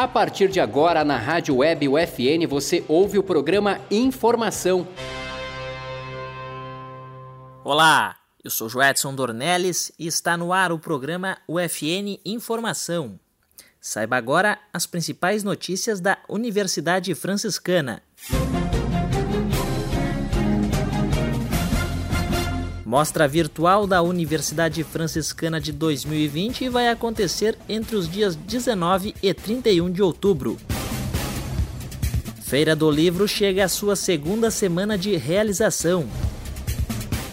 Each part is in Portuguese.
A partir de agora, na Rádio Web UFN, você ouve o programa Informação. Olá, eu sou Joedson Dornelles e está no ar o programa UFN Informação. Saiba agora as principais notícias da Universidade Franciscana. Mostra virtual da Universidade Franciscana de 2020 vai acontecer entre os dias 19 e 31 de outubro. Feira do Livro chega à sua segunda semana de realização.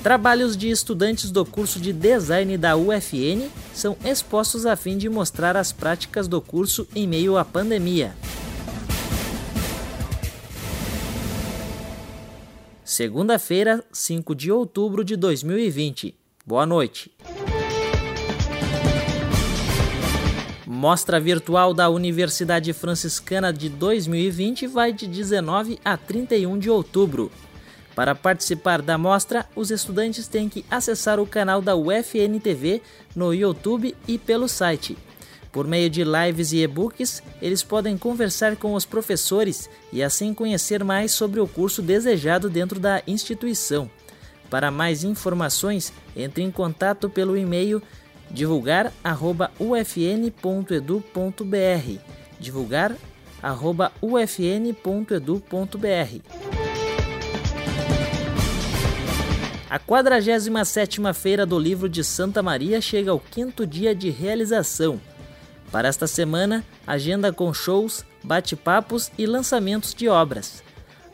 Trabalhos de estudantes do curso de design da UFN são expostos a fim de mostrar as práticas do curso em meio à pandemia. Segunda-feira, 5 de outubro de 2020. Boa noite. Mostra virtual da Universidade Franciscana de 2020 vai de 19 a 31 de outubro. Para participar da mostra, os estudantes têm que acessar o canal da UFN TV no YouTube e pelo site. Por meio de lives e e-books, eles podem conversar com os professores e assim conhecer mais sobre o curso desejado dentro da instituição. Para mais informações, entre em contato pelo e-mail divulgar@ufn.edu.br. divulgar@ufn.edu.br. A 47ª Feira do Livro de Santa Maria chega ao quinto dia de realização. Para esta semana, agenda com shows, bate-papos e lançamentos de obras.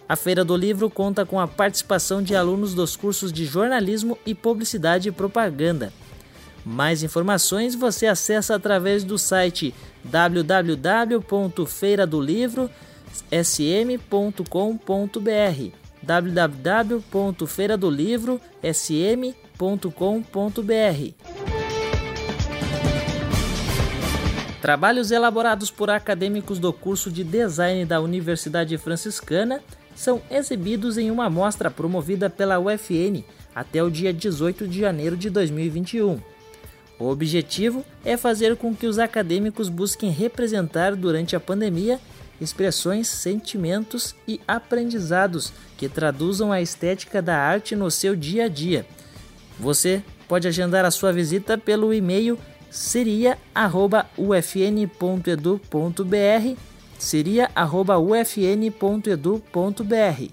A Feira do Livro conta com a participação de alunos dos cursos de jornalismo e publicidade e propaganda. Mais informações você acessa através do site www.feiradolivro.sm.com.br www.feiradolivro.sm.com.br. Trabalhos elaborados por acadêmicos do curso de design da Universidade Franciscana são exibidos em uma mostra promovida pela UFN até o dia 18 de janeiro de 2021. O objetivo é fazer com que os acadêmicos busquem representar durante a pandemia expressões, sentimentos e aprendizados que traduzam a estética da arte no seu dia a dia. Você pode agendar a sua visita pelo e-mail seria@ufn.edu.br seria@ufn.edu.br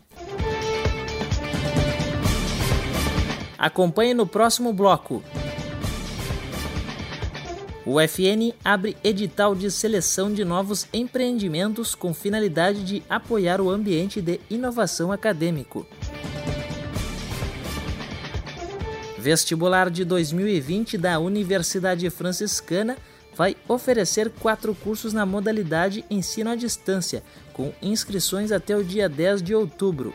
Acompanhe no próximo bloco. O UFN abre edital de seleção de novos empreendimentos com finalidade de apoiar o ambiente de inovação acadêmico. Vestibular de 2020 da Universidade Franciscana vai oferecer quatro cursos na modalidade ensino à distância, com inscrições até o dia 10 de outubro.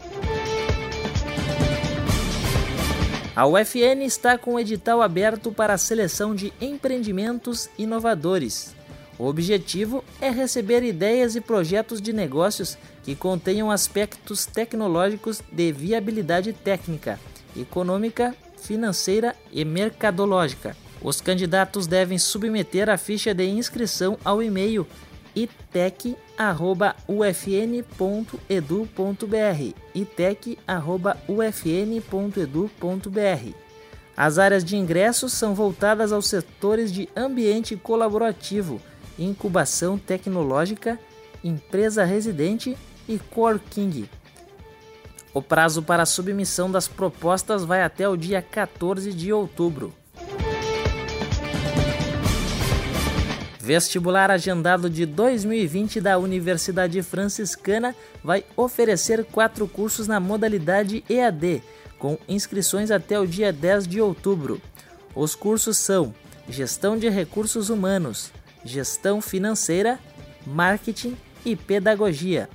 A UFN está com o edital aberto para a seleção de empreendimentos inovadores. O objetivo é receber ideias e projetos de negócios que contenham aspectos tecnológicos de viabilidade técnica, econômica, financeira e mercadológica. Os candidatos devem submeter a ficha de inscrição ao e-mail itec@ufn.edu.br itec@ufn.edu.br As áreas de ingressos são voltadas aos setores de ambiente colaborativo, incubação tecnológica, empresa residente e King. O prazo para submissão das propostas vai até o dia 14 de outubro. Vestibular agendado de 2020 da Universidade Franciscana vai oferecer quatro cursos na modalidade EAD, com inscrições até o dia 10 de outubro. Os cursos são Gestão de Recursos Humanos, Gestão Financeira marketing e pedagogia.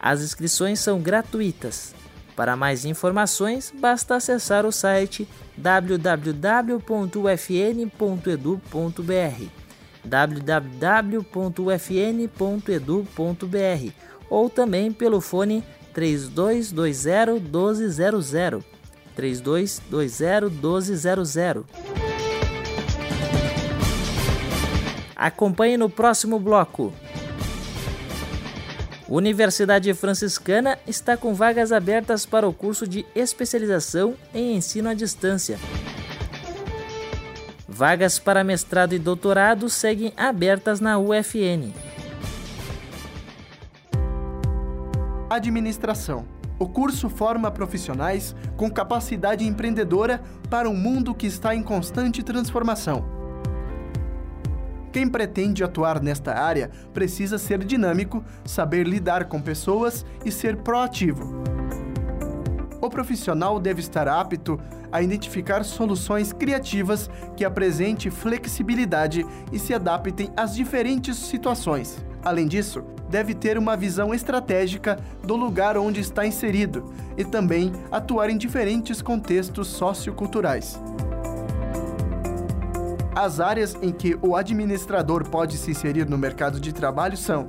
As inscrições são gratuitas. Para mais informações, basta acessar o site www.ufn.edu.br www.ufn.edu.br ou também pelo fone 3220 1200 3220 1200. Acompanhe no próximo bloco. Universidade Franciscana está com vagas abertas para o curso de especialização em ensino à distância. Vagas para mestrado e doutorado seguem abertas na UFN. Administração. O curso forma profissionais com capacidade empreendedora para um mundo que está em constante transformação. Quem pretende atuar nesta área precisa ser dinâmico, saber lidar com pessoas e ser proativo. O profissional deve estar apto a identificar soluções criativas que apresentem flexibilidade e se adaptem às diferentes situações. Além disso, deve ter uma visão estratégica do lugar onde está inserido e também atuar em diferentes contextos socioculturais. As áreas em que o administrador pode se inserir no mercado de trabalho são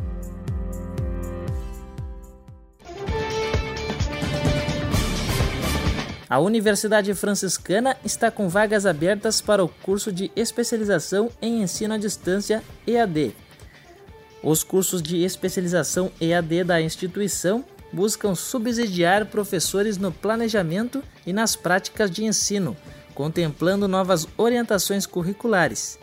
A Universidade Franciscana está com vagas abertas para o curso de especialização em ensino à distância EAD. Os cursos de especialização EAD da instituição buscam subsidiar professores no planejamento e nas práticas de ensino, contemplando novas orientações curriculares.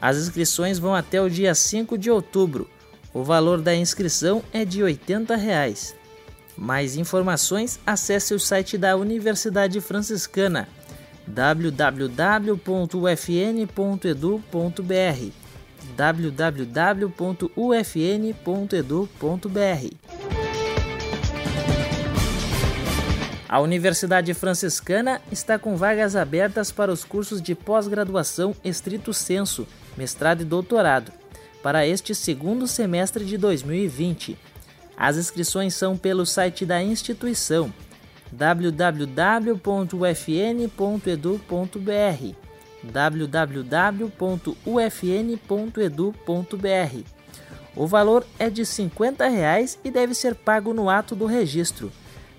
As inscrições vão até o dia 5 de outubro. O valor da inscrição é de 80 reais. Mais informações, acesse o site da Universidade Franciscana www.ufn.edu.br www.ufn.edu.br A Universidade Franciscana está com vagas abertas para os cursos de pós-graduação estrito senso mestrado e doutorado, para este segundo semestre de 2020. As inscrições são pelo site da instituição www.ufn.edu.br www.ufn.edu.br O valor é de 50 reais e deve ser pago no ato do registro.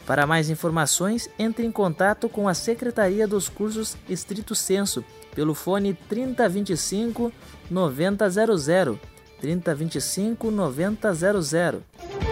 Para mais informações, entre em contato com a Secretaria dos Cursos Estrito Senso pelo fone 3025 9000 3025 9000.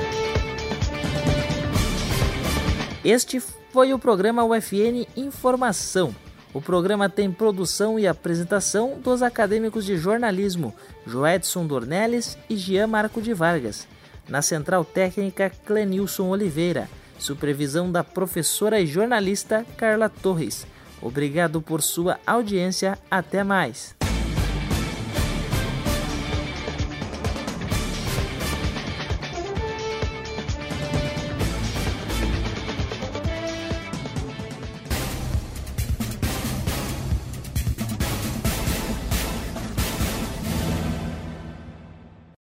Este foi o programa UFN Informação. O programa tem produção e apresentação dos acadêmicos de jornalismo Joedson Dornelles e Jean Marco de Vargas. Na central técnica Clenilson Oliveira. Supervisão da professora e jornalista Carla Torres. Obrigado por sua audiência. Até mais.